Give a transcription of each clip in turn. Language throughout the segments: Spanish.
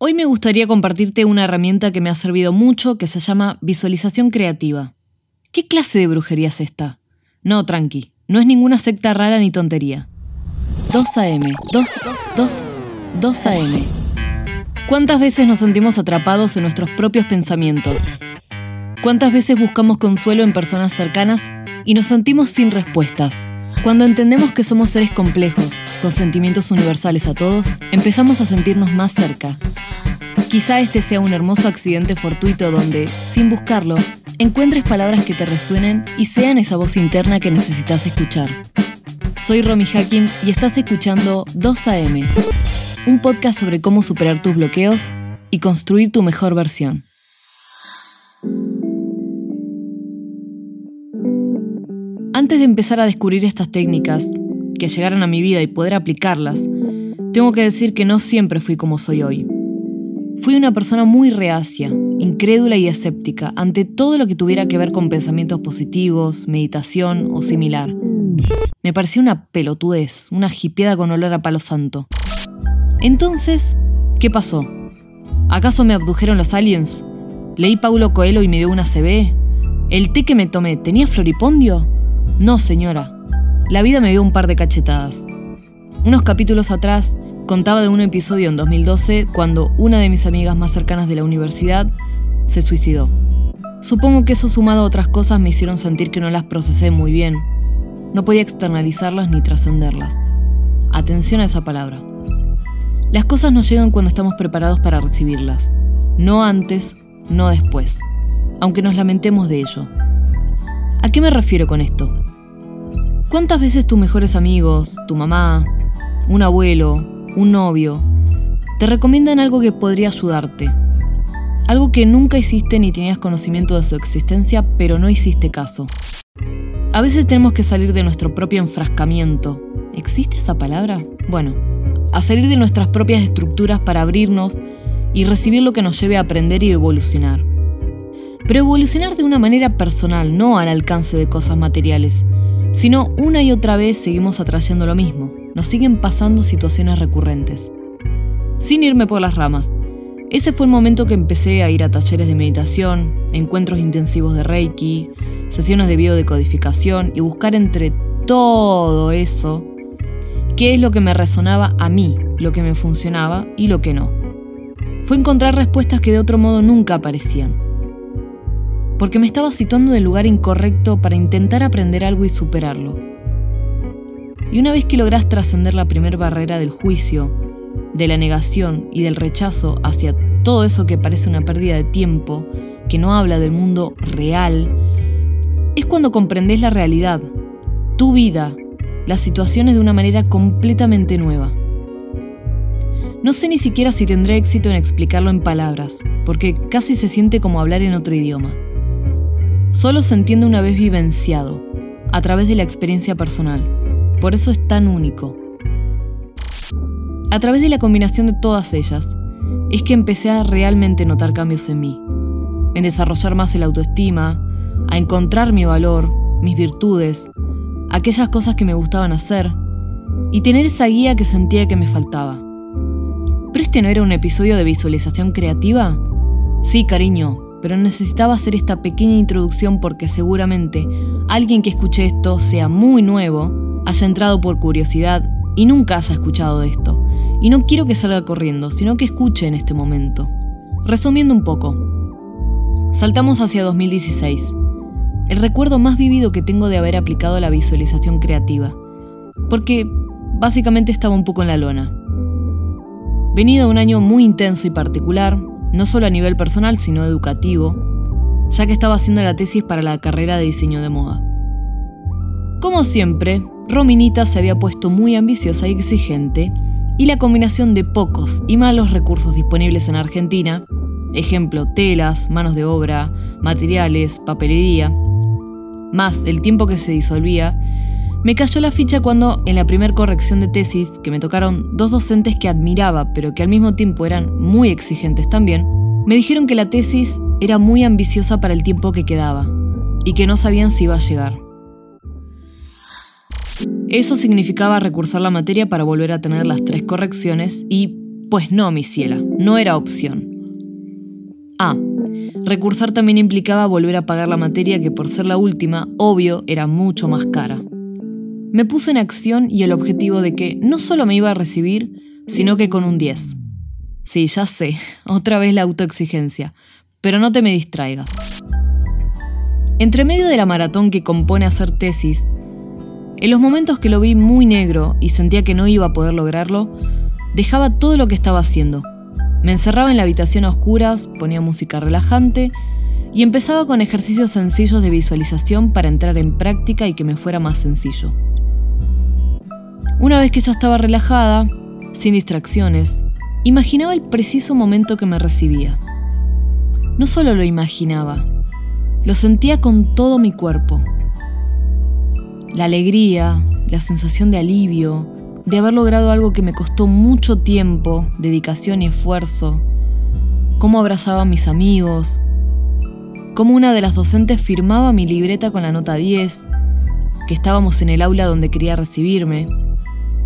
Hoy me gustaría compartirte una herramienta que me ha servido mucho que se llama visualización creativa. ¿Qué clase de brujería es esta? No, tranqui, no es ninguna secta rara ni tontería. 2 AM, 2, 2, 2 AM. ¿Cuántas veces nos sentimos atrapados en nuestros propios pensamientos? ¿Cuántas veces buscamos consuelo en personas cercanas y nos sentimos sin respuestas? Cuando entendemos que somos seres complejos, con sentimientos universales a todos, empezamos a sentirnos más cerca. Quizá este sea un hermoso accidente fortuito donde, sin buscarlo, encuentres palabras que te resuenen y sean esa voz interna que necesitas escuchar. Soy Romy Hakim y estás escuchando 2AM, un podcast sobre cómo superar tus bloqueos y construir tu mejor versión. Antes de empezar a descubrir estas técnicas, que llegaran a mi vida y poder aplicarlas, tengo que decir que no siempre fui como soy hoy. Fui una persona muy reacia, incrédula y escéptica ante todo lo que tuviera que ver con pensamientos positivos, meditación o similar. Me parecía una pelotudez, una jipeada con olor a palo santo. Entonces, ¿qué pasó? ¿Acaso me abdujeron los aliens? ¿Leí Paulo Coelho y me dio una CB? ¿El té que me tomé tenía floripondio? No, señora. La vida me dio un par de cachetadas. Unos capítulos atrás contaba de un episodio en 2012 cuando una de mis amigas más cercanas de la universidad se suicidó. Supongo que eso sumado a otras cosas me hicieron sentir que no las procesé muy bien. No podía externalizarlas ni trascenderlas. Atención a esa palabra. Las cosas nos llegan cuando estamos preparados para recibirlas. No antes, no después. Aunque nos lamentemos de ello. ¿A qué me refiero con esto? ¿Cuántas veces tus mejores amigos, tu mamá, un abuelo, un novio, te recomiendan algo que podría ayudarte? Algo que nunca hiciste ni tenías conocimiento de su existencia, pero no hiciste caso. A veces tenemos que salir de nuestro propio enfrascamiento. ¿Existe esa palabra? Bueno, a salir de nuestras propias estructuras para abrirnos y recibir lo que nos lleve a aprender y evolucionar. Pero evolucionar de una manera personal, no al alcance de cosas materiales, sino una y otra vez seguimos atrayendo lo mismo, nos siguen pasando situaciones recurrentes. Sin irme por las ramas, ese fue el momento que empecé a ir a talleres de meditación, encuentros intensivos de Reiki, sesiones de biodecodificación y buscar entre todo eso qué es lo que me resonaba a mí, lo que me funcionaba y lo que no. Fue encontrar respuestas que de otro modo nunca aparecían porque me estaba situando en el lugar incorrecto para intentar aprender algo y superarlo. Y una vez que logras trascender la primera barrera del juicio, de la negación y del rechazo hacia todo eso que parece una pérdida de tiempo, que no habla del mundo real, es cuando comprendes la realidad, tu vida, las situaciones de una manera completamente nueva. No sé ni siquiera si tendré éxito en explicarlo en palabras, porque casi se siente como hablar en otro idioma solo se entiende una vez vivenciado, a través de la experiencia personal. Por eso es tan único. A través de la combinación de todas ellas, es que empecé a realmente notar cambios en mí, en desarrollar más el autoestima, a encontrar mi valor, mis virtudes, aquellas cosas que me gustaban hacer, y tener esa guía que sentía que me faltaba. ¿Pero este no era un episodio de visualización creativa? Sí, cariño, pero necesitaba hacer esta pequeña introducción porque seguramente alguien que escuche esto sea muy nuevo, haya entrado por curiosidad y nunca haya escuchado esto. Y no quiero que salga corriendo, sino que escuche en este momento. Resumiendo un poco, saltamos hacia 2016. El recuerdo más vivido que tengo de haber aplicado la visualización creativa. Porque básicamente estaba un poco en la lona. Venía de un año muy intenso y particular, no solo a nivel personal, sino educativo, ya que estaba haciendo la tesis para la carrera de diseño de moda. Como siempre, Rominita se había puesto muy ambiciosa y exigente, y la combinación de pocos y malos recursos disponibles en Argentina, ejemplo, telas, manos de obra, materiales, papelería, más el tiempo que se disolvía, me cayó la ficha cuando, en la primera corrección de tesis, que me tocaron dos docentes que admiraba, pero que al mismo tiempo eran muy exigentes también, me dijeron que la tesis era muy ambiciosa para el tiempo que quedaba, y que no sabían si iba a llegar. Eso significaba recursar la materia para volver a tener las tres correcciones y Pues no, mi ciela, no era opción. Ah, recursar también implicaba volver a pagar la materia que por ser la última, obvio, era mucho más cara. Me puse en acción y el objetivo de que no solo me iba a recibir, sino que con un 10. Sí, ya sé, otra vez la autoexigencia, pero no te me distraigas. Entre medio de la maratón que compone hacer tesis, en los momentos que lo vi muy negro y sentía que no iba a poder lograrlo, dejaba todo lo que estaba haciendo. Me encerraba en la habitación a oscuras, ponía música relajante y empezaba con ejercicios sencillos de visualización para entrar en práctica y que me fuera más sencillo. Una vez que ya estaba relajada, sin distracciones, imaginaba el preciso momento que me recibía. No solo lo imaginaba, lo sentía con todo mi cuerpo. La alegría, la sensación de alivio, de haber logrado algo que me costó mucho tiempo, dedicación y esfuerzo, cómo abrazaba a mis amigos, cómo una de las docentes firmaba mi libreta con la nota 10, que estábamos en el aula donde quería recibirme,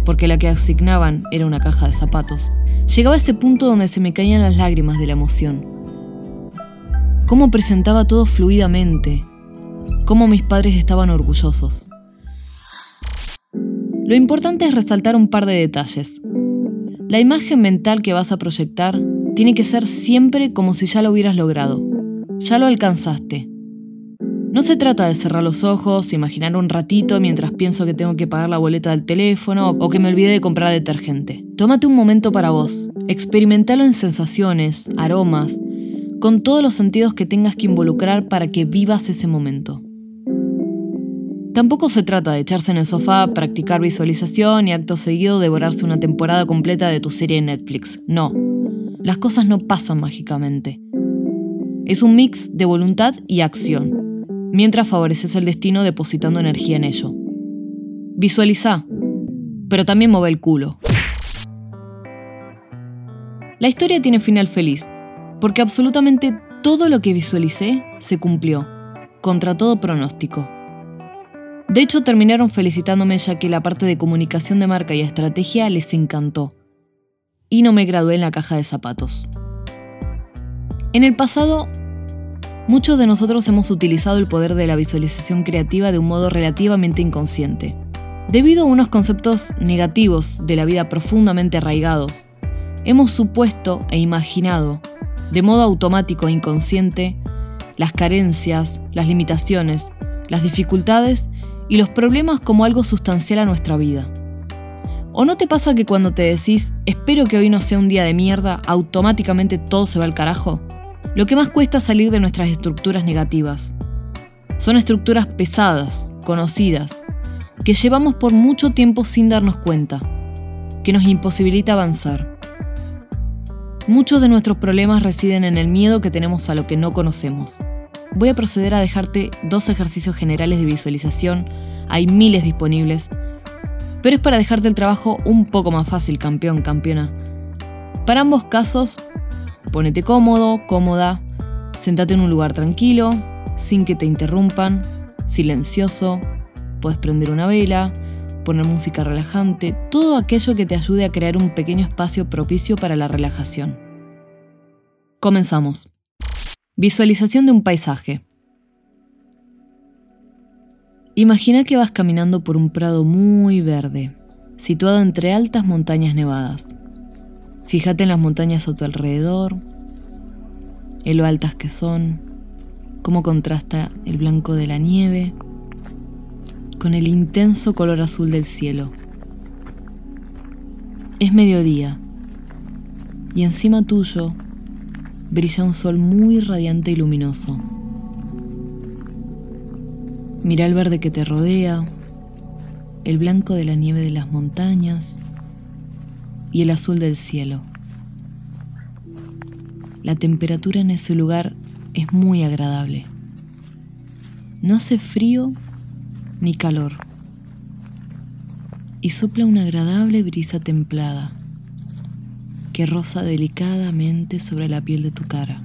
porque la que asignaban era una caja de zapatos. Llegaba a ese punto donde se me caían las lágrimas de la emoción cómo presentaba todo fluidamente, cómo mis padres estaban orgullosos. Lo importante es resaltar un par de detalles. La imagen mental que vas a proyectar tiene que ser siempre como si ya lo hubieras logrado, ya lo alcanzaste. No se trata de cerrar los ojos, imaginar un ratito mientras pienso que tengo que pagar la boleta del teléfono o que me olvidé de comprar detergente. Tómate un momento para vos, experimentalo en sensaciones, aromas, con todos los sentidos que tengas que involucrar para que vivas ese momento. Tampoco se trata de echarse en el sofá, practicar visualización y acto seguido devorarse una temporada completa de tu serie en Netflix. No, las cosas no pasan mágicamente. Es un mix de voluntad y acción, mientras favoreces el destino depositando energía en ello. Visualiza, pero también mueve el culo. La historia tiene final feliz, porque absolutamente todo lo que visualicé se cumplió, contra todo pronóstico. De hecho, terminaron felicitándome ya que la parte de comunicación de marca y estrategia les encantó. Y no me gradué en la caja de zapatos. En el pasado, muchos de nosotros hemos utilizado el poder de la visualización creativa de un modo relativamente inconsciente. Debido a unos conceptos negativos de la vida profundamente arraigados, hemos supuesto e imaginado de modo automático e inconsciente, las carencias, las limitaciones, las dificultades y los problemas como algo sustancial a nuestra vida. ¿O no te pasa que cuando te decís, espero que hoy no sea un día de mierda, automáticamente todo se va al carajo? Lo que más cuesta es salir de nuestras estructuras negativas. Son estructuras pesadas, conocidas, que llevamos por mucho tiempo sin darnos cuenta, que nos imposibilita avanzar. Muchos de nuestros problemas residen en el miedo que tenemos a lo que no conocemos. Voy a proceder a dejarte dos ejercicios generales de visualización, hay miles disponibles, pero es para dejarte el trabajo un poco más fácil, campeón, campeona. Para ambos casos, ponete cómodo, cómoda, sentate en un lugar tranquilo, sin que te interrumpan, silencioso, puedes prender una vela, poner música relajante, todo aquello que te ayude a crear un pequeño espacio propicio para la relajación. Comenzamos. Visualización de un paisaje. Imagina que vas caminando por un prado muy verde, situado entre altas montañas nevadas. Fíjate en las montañas a tu alrededor, en lo altas que son, cómo contrasta el blanco de la nieve con el intenso color azul del cielo. Es mediodía y encima tuyo brilla un sol muy radiante y luminoso. Mira el verde que te rodea, el blanco de la nieve de las montañas y el azul del cielo. La temperatura en ese lugar es muy agradable. No hace frío ni calor. Y sopla una agradable brisa templada que roza delicadamente sobre la piel de tu cara.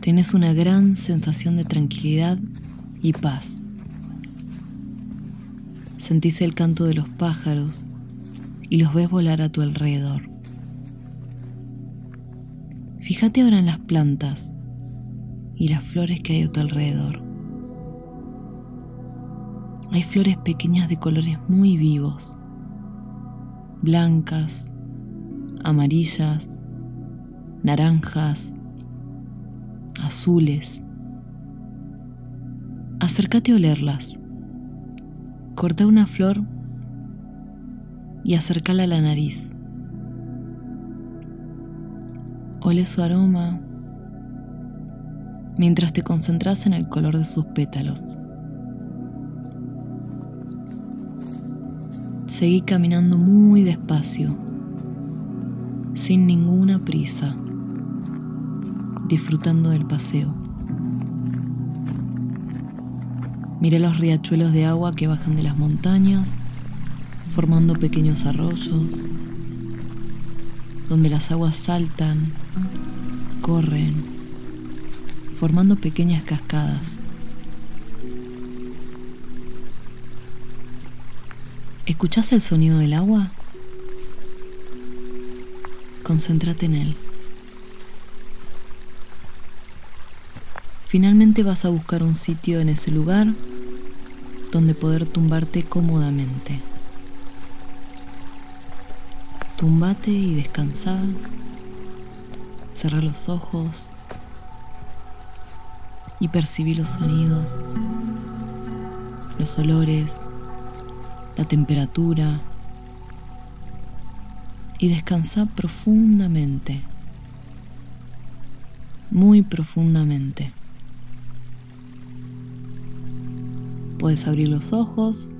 Tienes una gran sensación de tranquilidad y paz. Sentís el canto de los pájaros y los ves volar a tu alrededor. Fíjate ahora en las plantas y las flores que hay a tu alrededor. Hay flores pequeñas de colores muy vivos, blancas, amarillas, naranjas, azules. Acércate a olerlas. Corta una flor y acércala a la nariz. Ole su aroma mientras te concentras en el color de sus pétalos. Seguí caminando muy despacio, sin ninguna prisa, disfrutando del paseo. Miré los riachuelos de agua que bajan de las montañas, formando pequeños arroyos, donde las aguas saltan, corren, formando pequeñas cascadas. ¿Escuchás el sonido del agua? Concéntrate en él. Finalmente vas a buscar un sitio en ese lugar donde poder tumbarte cómodamente. Tumbate y descansa. Cerra los ojos y percibí los sonidos, los olores, la temperatura y descansa profundamente, muy profundamente. Puedes abrir los ojos.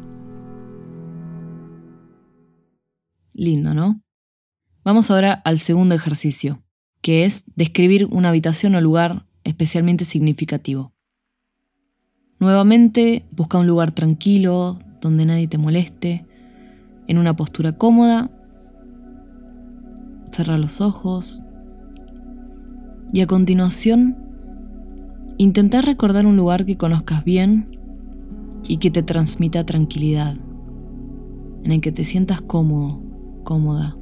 Lindo, ¿no? Vamos ahora al segundo ejercicio, que es describir una habitación o lugar especialmente significativo. Nuevamente, busca un lugar tranquilo, donde nadie te moleste, en una postura cómoda. Cerra los ojos. Y a continuación, intenta recordar un lugar que conozcas bien y que te transmita tranquilidad, en el que te sientas cómodo, cómoda,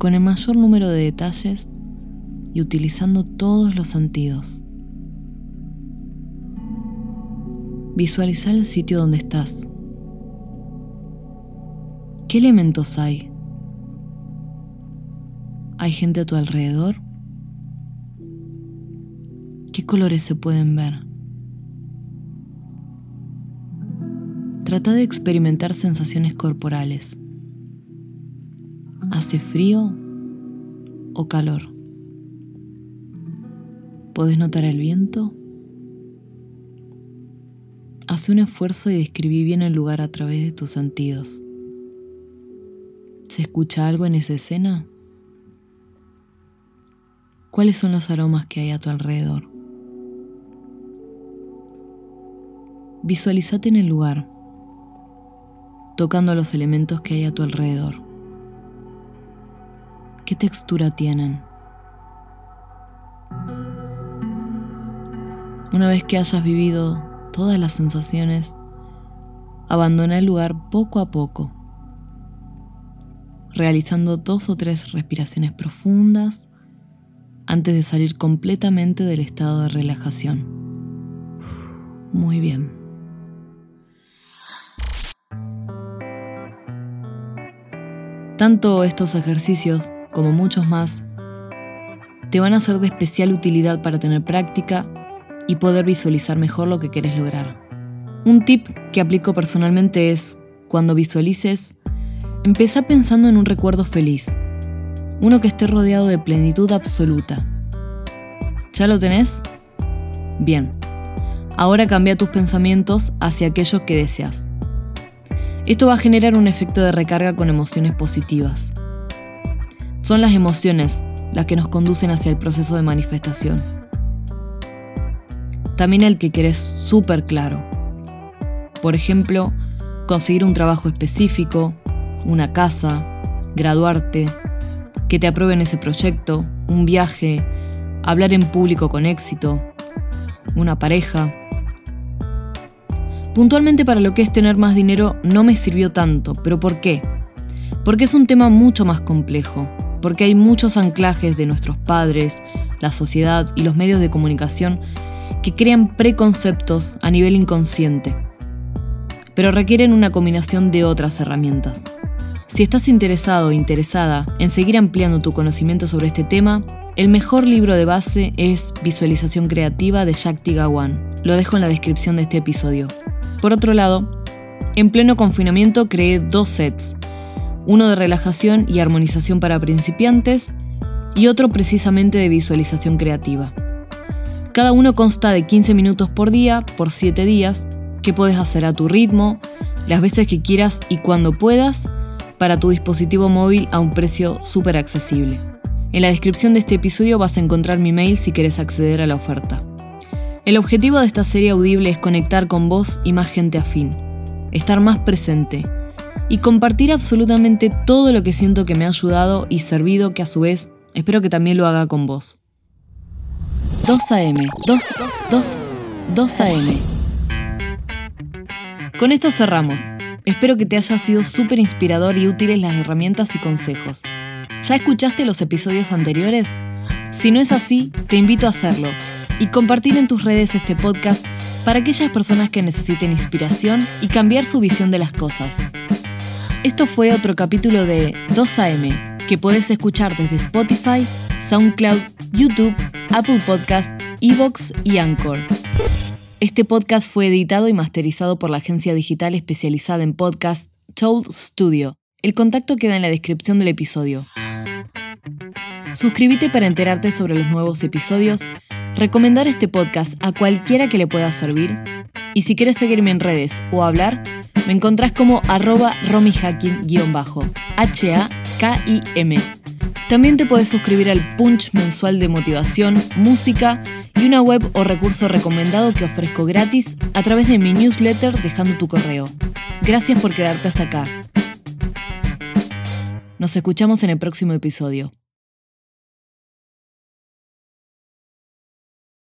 con el mayor número de detalles y utilizando todos los sentidos. Visualiza el sitio donde estás. ¿Qué elementos hay? ¿Hay gente a tu alrededor? ¿Qué colores se pueden ver? Trata de experimentar sensaciones corporales. ¿Hace frío o calor? ¿Puedes notar el viento? Haz un esfuerzo y describí bien el lugar a través de tus sentidos. ¿Se escucha algo en esa escena? ¿Cuáles son los aromas que hay a tu alrededor? Visualízate en el lugar tocando los elementos que hay a tu alrededor. ¿Qué textura tienen? Una vez que hayas vivido todas las sensaciones, abandona el lugar poco a poco, realizando dos o tres respiraciones profundas antes de salir completamente del estado de relajación. Muy bien. Tanto estos ejercicios como muchos más te van a ser de especial utilidad para tener práctica y poder visualizar mejor lo que quieres lograr. Un tip que aplico personalmente es, cuando visualices, empieza pensando en un recuerdo feliz, uno que esté rodeado de plenitud absoluta. ¿Ya lo tenés? Bien, ahora cambia tus pensamientos hacia aquellos que deseas. Esto va a generar un efecto de recarga con emociones positivas. Son las emociones las que nos conducen hacia el proceso de manifestación. También el que querés súper claro. Por ejemplo, conseguir un trabajo específico, una casa, graduarte, que te aprueben ese proyecto, un viaje, hablar en público con éxito, una pareja, Puntualmente para lo que es tener más dinero no me sirvió tanto, pero ¿por qué? Porque es un tema mucho más complejo. Porque hay muchos anclajes de nuestros padres, la sociedad y los medios de comunicación que crean preconceptos a nivel inconsciente, pero requieren una combinación de otras herramientas. Si estás interesado o interesada en seguir ampliando tu conocimiento sobre este tema, el mejor libro de base es Visualización Creativa de Shakti Gawan. Lo dejo en la descripción de este episodio. Por otro lado, en pleno confinamiento creé dos sets, uno de relajación y armonización para principiantes y otro precisamente de visualización creativa. Cada uno consta de 15 minutos por día por 7 días, que puedes hacer a tu ritmo, las veces que quieras y cuando puedas, para tu dispositivo móvil a un precio súper accesible. En la descripción de este episodio vas a encontrar mi mail si quieres acceder a la oferta. El objetivo de esta serie audible es conectar con vos y más gente afín, estar más presente y compartir absolutamente todo lo que siento que me ha ayudado y servido que a su vez espero que también lo haga con vos. 2 AM, 2, 2, 2 AM. Con esto cerramos. Espero que te haya sido súper inspirador y útiles las herramientas y consejos. ¿Ya escuchaste los episodios anteriores? Si no es así, te invito a hacerlo y compartir en tus redes este podcast para aquellas personas que necesiten inspiración y cambiar su visión de las cosas. Esto fue otro capítulo de 2AM, que puedes escuchar desde Spotify, SoundCloud, YouTube, Apple Podcast, Evox y Anchor. Este podcast fue editado y masterizado por la agencia digital especializada en podcast Told Studio. El contacto queda en la descripción del episodio. Suscríbete para enterarte sobre los nuevos episodios, recomendar este podcast a cualquiera que le pueda servir y si quieres seguirme en redes o hablar, me encontrás como arroba romihacking-bajo, H-A-K-I-M. También te puedes suscribir al punch mensual de motivación, música y una web o recurso recomendado que ofrezco gratis a través de mi newsletter dejando tu correo. Gracias por quedarte hasta acá. Nos escuchamos en el próximo episodio.